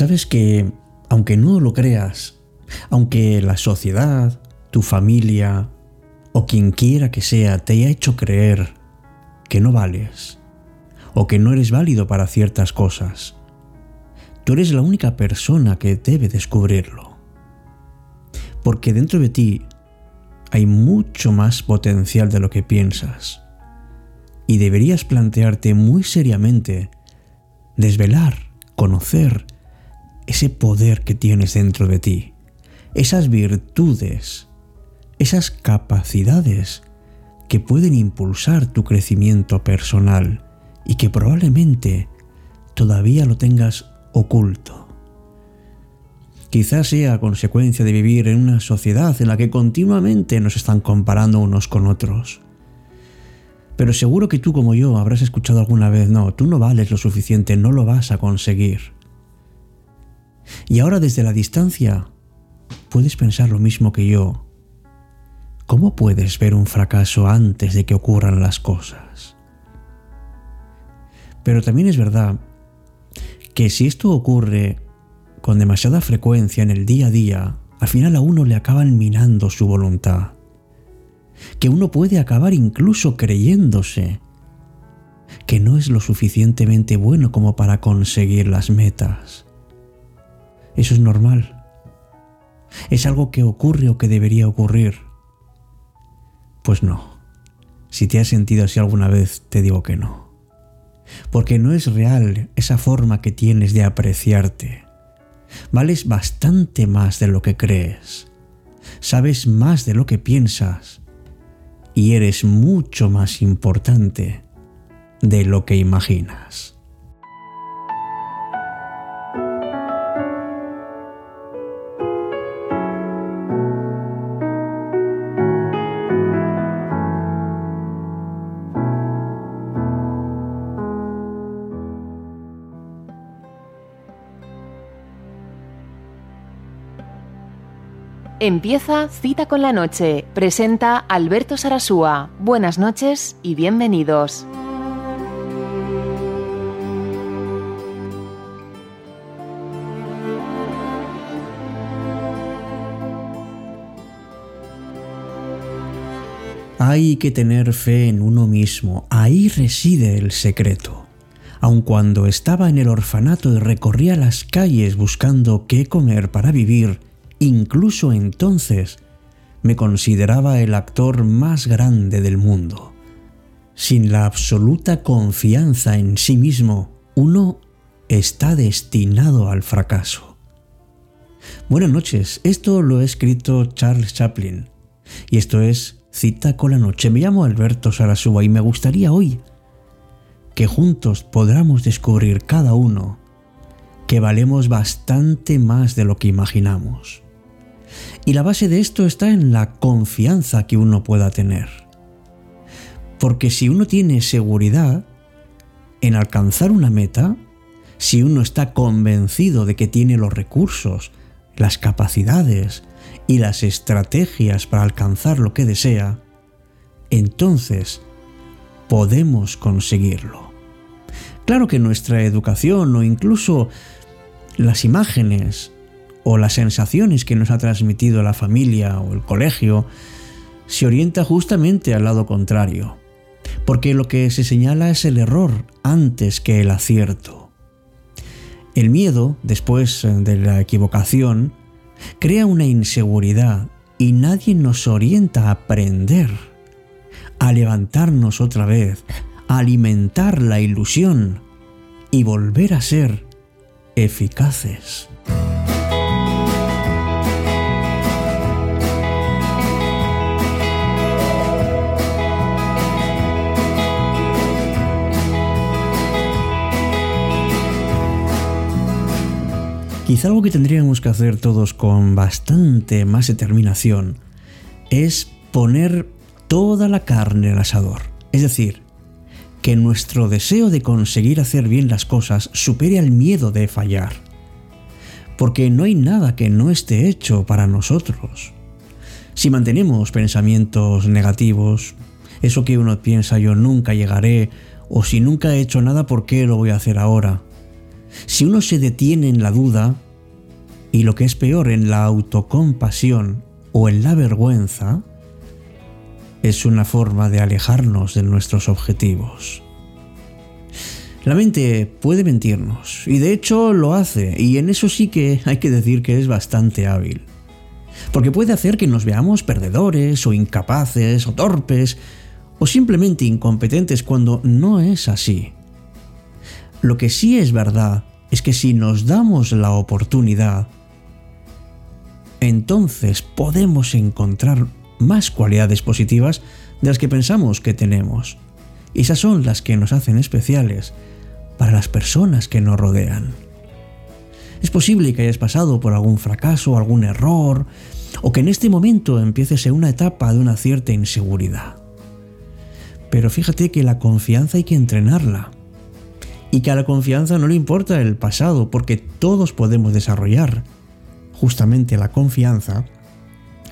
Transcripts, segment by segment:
Sabes que, aunque no lo creas, aunque la sociedad, tu familia o quien quiera que sea te haya hecho creer que no vales o que no eres válido para ciertas cosas, tú eres la única persona que debe descubrirlo. Porque dentro de ti hay mucho más potencial de lo que piensas. Y deberías plantearte muy seriamente desvelar, conocer ese poder que tienes dentro de ti, esas virtudes, esas capacidades que pueden impulsar tu crecimiento personal y que probablemente todavía lo tengas oculto. Quizás sea consecuencia de vivir en una sociedad en la que continuamente nos están comparando unos con otros. Pero seguro que tú como yo habrás escuchado alguna vez, no, tú no vales lo suficiente, no lo vas a conseguir. Y ahora desde la distancia puedes pensar lo mismo que yo. ¿Cómo puedes ver un fracaso antes de que ocurran las cosas? Pero también es verdad que si esto ocurre con demasiada frecuencia en el día a día, al final a uno le acaban minando su voluntad. Que uno puede acabar incluso creyéndose que no es lo suficientemente bueno como para conseguir las metas. Eso es normal. Es algo que ocurre o que debería ocurrir. Pues no. Si te has sentido así alguna vez, te digo que no. Porque no es real esa forma que tienes de apreciarte Vales bastante más de lo que crees. Sabes más de lo que piensas. Y eres mucho más importante de lo que imaginas. Empieza Cita con la Noche. Presenta Alberto Sarasúa. Buenas noches y bienvenidos. Hay que tener fe en uno mismo, ahí reside el secreto. Aun cuando estaba en el orfanato y recorría las calles buscando qué comer para vivir, Incluso entonces me consideraba el actor más grande del mundo. Sin la absoluta confianza en sí mismo, uno está destinado al fracaso. Buenas noches, esto lo ha escrito Charles Chaplin y esto es Cita con la Noche. Me llamo Alberto Sarasúa y me gustaría hoy que juntos podamos descubrir cada uno que valemos bastante más de lo que imaginamos. Y la base de esto está en la confianza que uno pueda tener. Porque si uno tiene seguridad en alcanzar una meta, si uno está convencido de que tiene los recursos, las capacidades y las estrategias para alcanzar lo que desea, entonces podemos conseguirlo. Claro que nuestra educación o incluso las imágenes o las sensaciones que nos ha transmitido la familia o el colegio se orienta justamente al lado contrario, porque lo que se señala es el error antes que el acierto. El miedo, después de la equivocación, crea una inseguridad y nadie nos orienta a aprender, a levantarnos otra vez, a alimentar la ilusión y volver a ser eficaces. Quizá algo que tendríamos que hacer todos con bastante más determinación es poner toda la carne al asador. Es decir, que nuestro deseo de conseguir hacer bien las cosas supere al miedo de fallar. Porque no hay nada que no esté hecho para nosotros. Si mantenemos pensamientos negativos, eso que uno piensa yo nunca llegaré, o si nunca he hecho nada, ¿por qué lo voy a hacer ahora? Si uno se detiene en la duda, y lo que es peor, en la autocompasión o en la vergüenza, es una forma de alejarnos de nuestros objetivos. La mente puede mentirnos, y de hecho lo hace, y en eso sí que hay que decir que es bastante hábil. Porque puede hacer que nos veamos perdedores, o incapaces, o torpes, o simplemente incompetentes cuando no es así. Lo que sí es verdad es que si nos damos la oportunidad, entonces podemos encontrar más cualidades positivas de las que pensamos que tenemos. Y esas son las que nos hacen especiales para las personas que nos rodean. Es posible que hayas pasado por algún fracaso, algún error, o que en este momento empieces en una etapa de una cierta inseguridad. Pero fíjate que la confianza hay que entrenarla. Y que a la confianza no le importa el pasado, porque todos podemos desarrollar justamente la confianza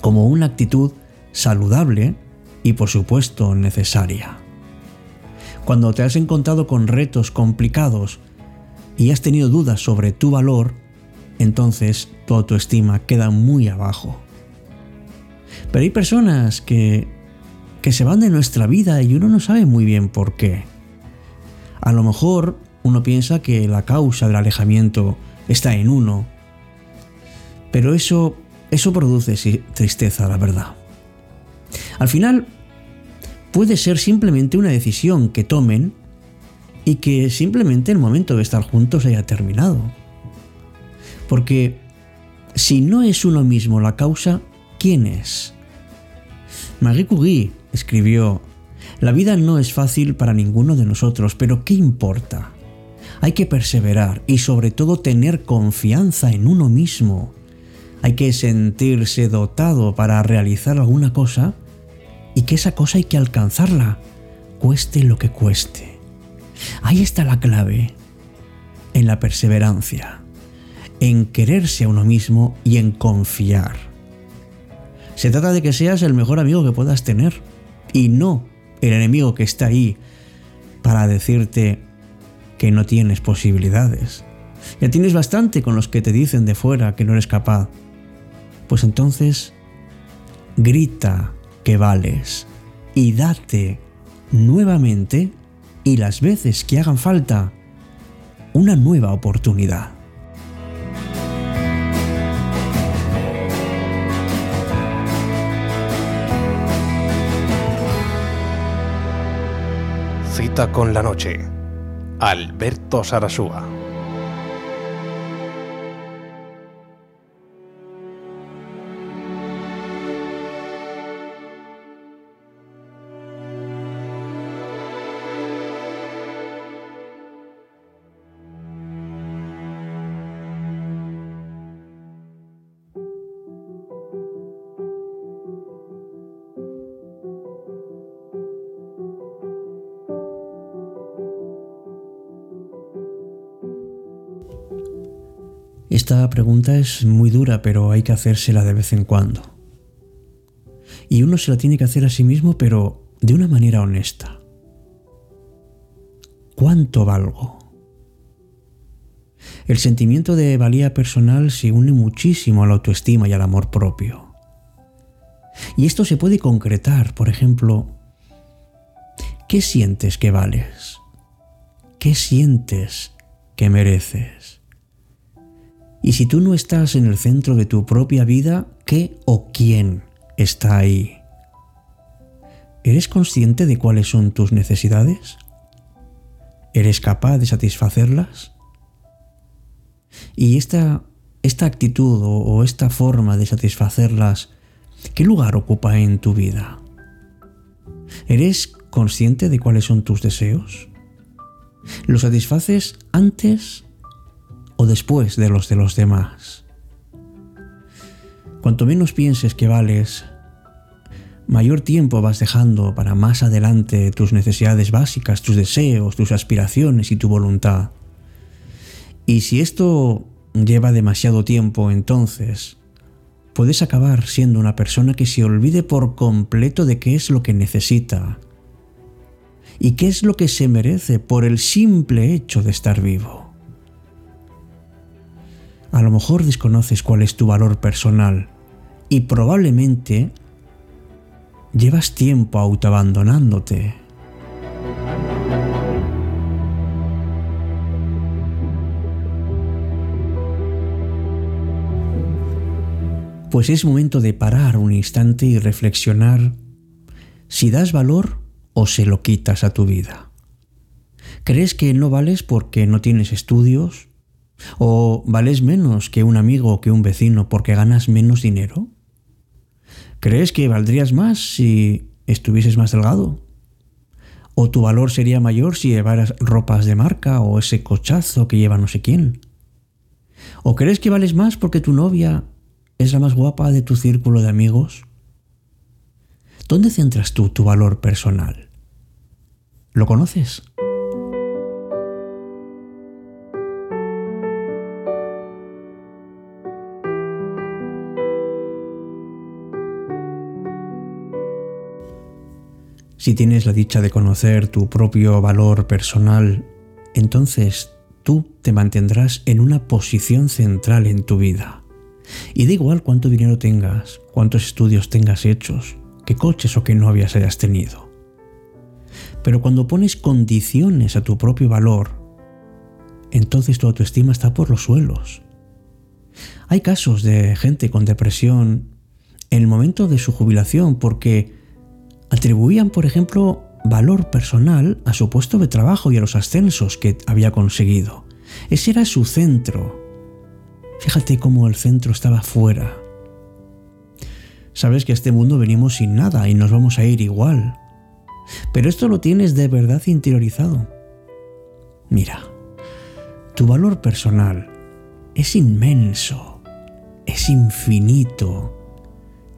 como una actitud saludable y por supuesto necesaria. Cuando te has encontrado con retos complicados y has tenido dudas sobre tu valor, entonces tu autoestima queda muy abajo. Pero hay personas que, que se van de nuestra vida y uno no sabe muy bien por qué. A lo mejor uno piensa que la causa del alejamiento está en uno, pero eso, eso produce tristeza, la verdad. Al final, puede ser simplemente una decisión que tomen y que simplemente el momento de estar juntos haya terminado. Porque si no es uno mismo la causa, ¿quién es? Marie Curie escribió, La vida no es fácil para ninguno de nosotros, pero ¿qué importa? Hay que perseverar y sobre todo tener confianza en uno mismo. Hay que sentirse dotado para realizar alguna cosa y que esa cosa hay que alcanzarla, cueste lo que cueste. Ahí está la clave, en la perseverancia, en quererse a uno mismo y en confiar. Se trata de que seas el mejor amigo que puedas tener y no el enemigo que está ahí para decirte que no tienes posibilidades. Ya tienes bastante con los que te dicen de fuera que no eres capaz. Pues entonces, grita que vales y date nuevamente y las veces que hagan falta una nueva oportunidad. Cita con la noche. Alberto Sarasúa. Esta pregunta es muy dura, pero hay que hacérsela de vez en cuando. Y uno se la tiene que hacer a sí mismo, pero de una manera honesta. ¿Cuánto valgo? El sentimiento de valía personal se une muchísimo a la autoestima y al amor propio. Y esto se puede concretar, por ejemplo, ¿qué sientes que vales? ¿Qué sientes que mereces? Y si tú no estás en el centro de tu propia vida, ¿qué o quién está ahí? ¿Eres consciente de cuáles son tus necesidades? ¿Eres capaz de satisfacerlas? Y esta, esta actitud o, o esta forma de satisfacerlas, ¿qué lugar ocupa en tu vida? ¿Eres consciente de cuáles son tus deseos? ¿Los satisfaces antes o después de los de los demás. Cuanto menos pienses que vales, mayor tiempo vas dejando para más adelante tus necesidades básicas, tus deseos, tus aspiraciones y tu voluntad. Y si esto lleva demasiado tiempo, entonces puedes acabar siendo una persona que se olvide por completo de qué es lo que necesita y qué es lo que se merece por el simple hecho de estar vivo. A lo mejor desconoces cuál es tu valor personal y probablemente llevas tiempo autoabandonándote. Pues es momento de parar un instante y reflexionar si das valor o se lo quitas a tu vida. ¿Crees que no vales porque no tienes estudios? ¿O vales menos que un amigo o que un vecino porque ganas menos dinero? ¿Crees que valdrías más si estuvieses más delgado? ¿O tu valor sería mayor si llevaras ropas de marca o ese cochazo que lleva no sé quién? ¿O crees que vales más porque tu novia es la más guapa de tu círculo de amigos? ¿Dónde centras tú tu valor personal? ¿Lo conoces? Si tienes la dicha de conocer tu propio valor personal, entonces tú te mantendrás en una posición central en tu vida. Y da igual cuánto dinero tengas, cuántos estudios tengas hechos, qué coches o qué novias hayas tenido. Pero cuando pones condiciones a tu propio valor, entonces tu autoestima está por los suelos. Hay casos de gente con depresión en el momento de su jubilación porque atribuían, por ejemplo, valor personal a su puesto de trabajo y a los ascensos que había conseguido. Ese era su centro. Fíjate cómo el centro estaba fuera. Sabes que a este mundo venimos sin nada y nos vamos a ir igual. Pero esto lo tienes de verdad interiorizado. Mira, tu valor personal es inmenso, es infinito.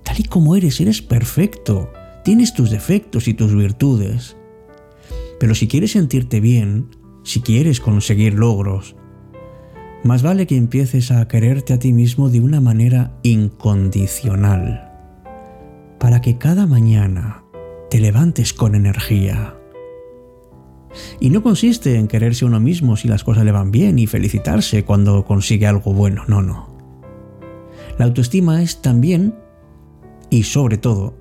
Tal y como eres, eres perfecto. Tienes tus defectos y tus virtudes. Pero si quieres sentirte bien, si quieres conseguir logros, más vale que empieces a quererte a ti mismo de una manera incondicional, para que cada mañana te levantes con energía. Y no consiste en quererse uno mismo si las cosas le van bien y felicitarse cuando consigue algo bueno, no, no. La autoestima es también, y sobre todo,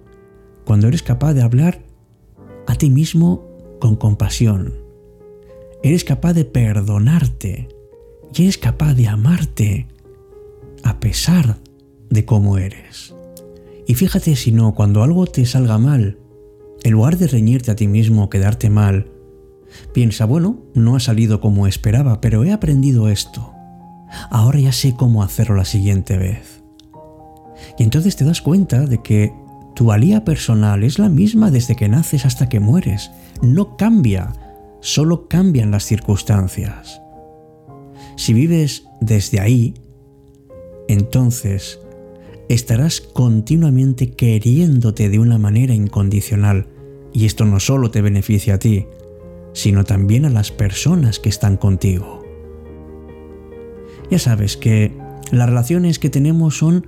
cuando eres capaz de hablar a ti mismo con compasión. Eres capaz de perdonarte y eres capaz de amarte a pesar de cómo eres. Y fíjate si no, cuando algo te salga mal, en lugar de reñirte a ti mismo o quedarte mal, piensa, bueno, no ha salido como esperaba, pero he aprendido esto. Ahora ya sé cómo hacerlo la siguiente vez. Y entonces te das cuenta de que tu valía personal es la misma desde que naces hasta que mueres. No cambia, solo cambian las circunstancias. Si vives desde ahí, entonces estarás continuamente queriéndote de una manera incondicional. Y esto no solo te beneficia a ti, sino también a las personas que están contigo. Ya sabes que las relaciones que tenemos son,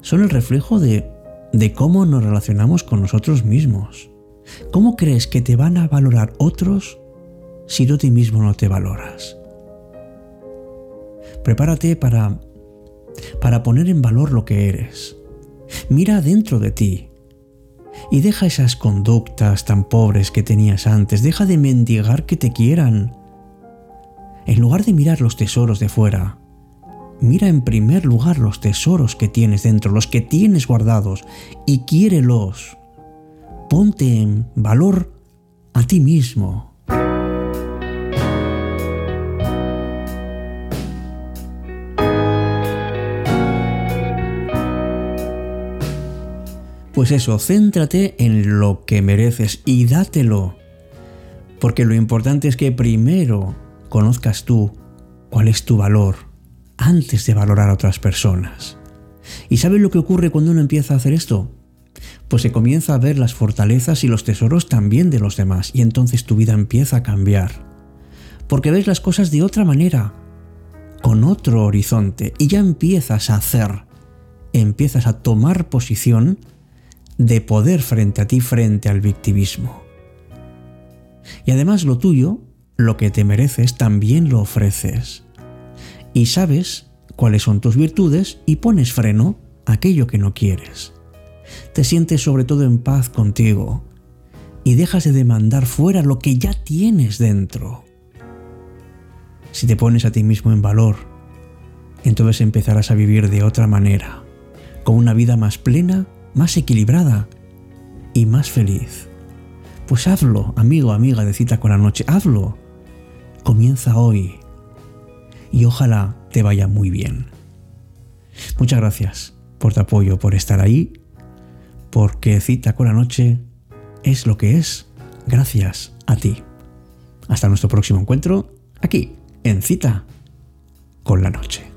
son el reflejo de de cómo nos relacionamos con nosotros mismos. ¿Cómo crees que te van a valorar otros si tú ti mismo no te valoras? Prepárate para, para poner en valor lo que eres. Mira dentro de ti y deja esas conductas tan pobres que tenías antes. Deja de mendigar que te quieran. En lugar de mirar los tesoros de fuera, Mira en primer lugar los tesoros que tienes dentro, los que tienes guardados, y quiérelos. Ponte en valor a ti mismo. Pues eso, céntrate en lo que mereces y dátelo. Porque lo importante es que primero conozcas tú cuál es tu valor antes de valorar a otras personas. ¿Y sabes lo que ocurre cuando uno empieza a hacer esto? Pues se comienza a ver las fortalezas y los tesoros también de los demás y entonces tu vida empieza a cambiar. Porque ves las cosas de otra manera, con otro horizonte y ya empiezas a hacer, empiezas a tomar posición de poder frente a ti, frente al victimismo. Y además lo tuyo, lo que te mereces, también lo ofreces y sabes cuáles son tus virtudes y pones freno a aquello que no quieres. Te sientes sobre todo en paz contigo y dejas de demandar fuera lo que ya tienes dentro. Si te pones a ti mismo en valor, entonces empezarás a vivir de otra manera, con una vida más plena, más equilibrada y más feliz. Pues hazlo, amigo, amiga de cita con la noche, hazlo. Comienza hoy y ojalá te vaya muy bien. Muchas gracias por tu apoyo, por estar ahí, porque cita con la noche es lo que es gracias a ti. Hasta nuestro próximo encuentro aquí en cita con la noche.